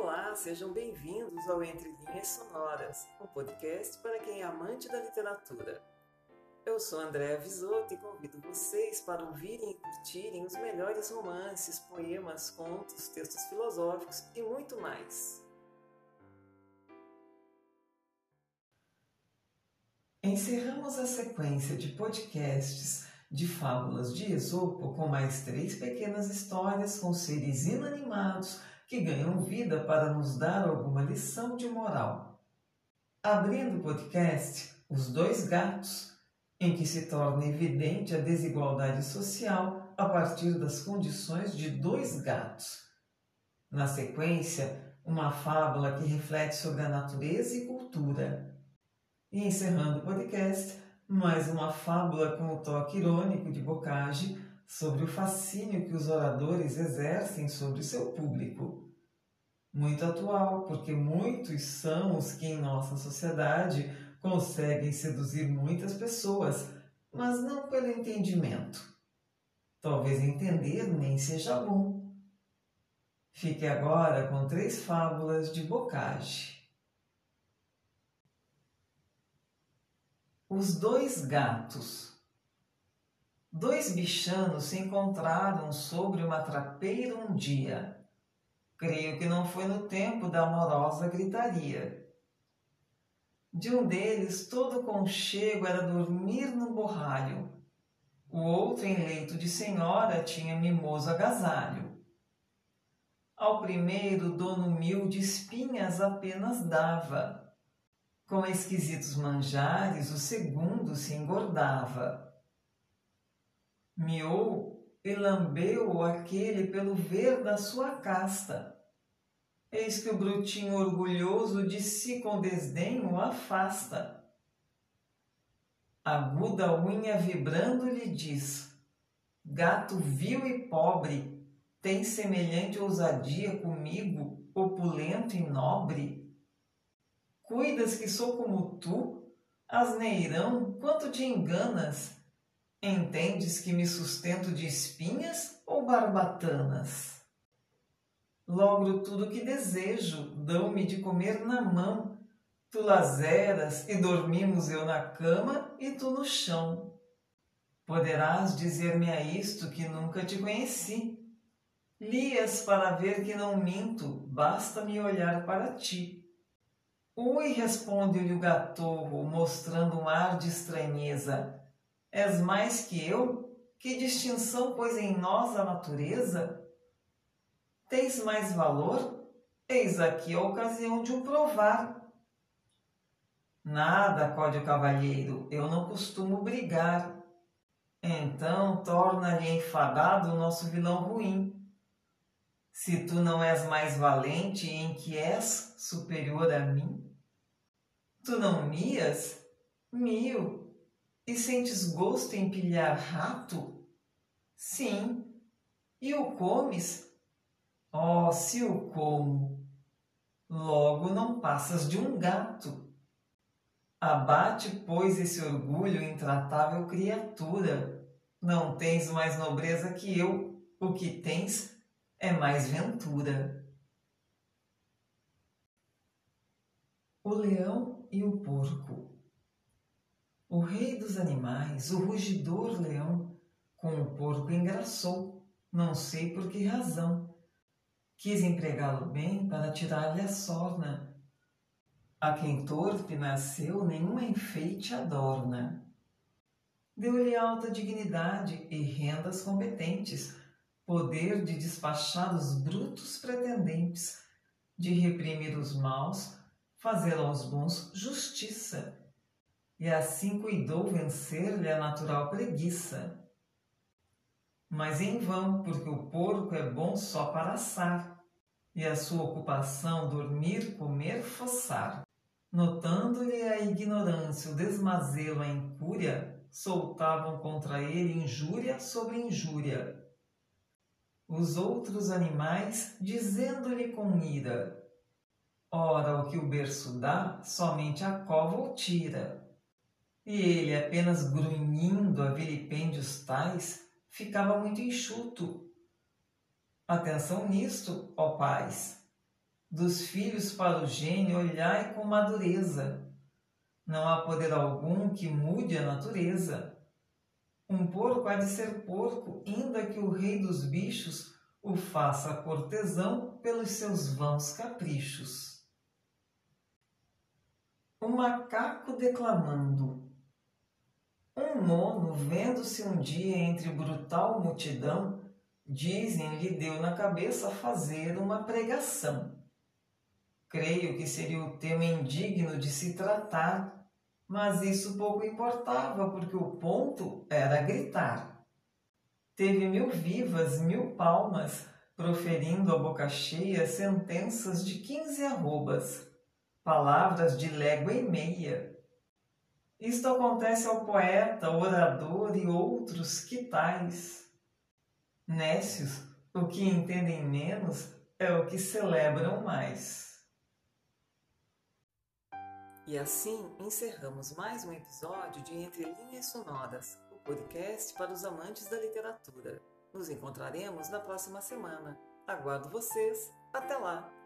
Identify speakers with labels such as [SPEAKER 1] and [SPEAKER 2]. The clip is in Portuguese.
[SPEAKER 1] Olá, sejam bem-vindos ao Entre Linhas Sonoras, um podcast para quem é amante da literatura. Eu sou Andréa Visoto e convido vocês para ouvirem e curtirem os melhores romances, poemas, contos, textos filosóficos e muito mais. Encerramos a sequência de podcasts de fábulas de Esopo com mais três pequenas histórias com seres inanimados que ganham vida para nos dar alguma lição de moral. Abrindo o podcast, Os Dois Gatos, em que se torna evidente a desigualdade social a partir das condições de dois gatos. Na sequência, uma fábula que reflete sobre a natureza e cultura. E encerrando o podcast, mais uma fábula com o toque irônico de Bocage sobre o fascínio que os oradores exercem sobre seu público. Muito atual, porque muitos são os que em nossa sociedade conseguem seduzir muitas pessoas, mas não pelo entendimento. Talvez entender nem seja bom. Fique agora com três fábulas de Bocage. Os dois gatos. Dois bichanos se encontraram sobre uma trapeira um dia. Creio que não foi no tempo da amorosa gritaria. De um deles, todo conchego era dormir no borralho. O outro, em leito de senhora, tinha mimoso agasalho. Ao primeiro, dono humilde espinhas apenas dava com esquisitos manjares, o segundo se engordava. Miou e lambeu aquele pelo ver da sua casta. Eis que o brutinho orgulhoso de si com desdém o afasta. Aguda unha vibrando lhe diz: Gato vil e pobre, tem semelhante ousadia comigo, opulento e nobre? Cuidas que sou como tu? Asneirão, quanto te enganas? Entendes que me sustento de espinhas ou barbatanas? Logro tudo que desejo, dão-me de comer na mão. Tu lazeras e dormimos eu na cama e tu no chão. Poderás dizer-me a isto que nunca te conheci. Lias para ver que não minto, basta-me olhar para ti. Ui, responde-lhe o gatorro, mostrando um ar de estranheza. És mais que eu? Que distinção pôs em nós a natureza? Tens mais valor? Eis aqui a ocasião de o provar. Nada, acode o cavalheiro, eu não costumo brigar. Então torna-lhe enfadado o nosso vilão ruim. Se tu não és mais valente em que és superior a mim, Tu não mias? Mio. E sentes gosto em pilhar rato? Sim. E o comes? Oh, se o como! Logo não passas de um gato. Abate, pois, esse orgulho, intratável criatura. Não tens mais nobreza que eu, o que tens é mais ventura. O leão e o porco. O rei dos animais, o rugidor leão, com o porco engraçou, não sei por que razão. Quis empregá-lo bem para tirar-lhe a sorna. A quem torpe nasceu, nenhum enfeite adorna. Deu-lhe alta dignidade e rendas competentes, poder de despachar os brutos pretendentes, de reprimir os maus, fazer aos bons justiça, e assim cuidou vencer-lhe a natural preguiça. Mas em vão, porque o porco é bom só para assar, e a sua ocupação dormir, comer, fossar. Notando-lhe a ignorância, o desmazelo, a incúria, soltavam contra ele injúria sobre injúria. Os outros animais, dizendo-lhe com ira, Ora, o que o berço dá, somente a cova o tira. E ele, apenas grunhindo a vilipêndios tais, ficava muito enxuto. Atenção nisto, ó pais. Dos filhos para o gênio olhai com madureza. Não há poder algum que mude a natureza. Um porco há de ser porco, ainda que o rei dos bichos o faça cortesão pelos seus vãos caprichos. O macaco declamando. Um nono, vendo-se um dia entre brutal multidão, dizem lhe deu na cabeça fazer uma pregação. Creio que seria o tema indigno de se tratar, mas isso pouco importava, porque o ponto era gritar. Teve mil vivas, mil palmas, proferindo a boca cheia sentenças de quinze arrobas, palavras de légua e meia. Isto acontece ao poeta, orador e outros que tais. Nécios, o que entendem menos é o que celebram mais. E assim encerramos mais um episódio de Entre Linhas Sonoras, o podcast para os amantes da literatura. Nos encontraremos na próxima semana. Aguardo vocês. Até lá!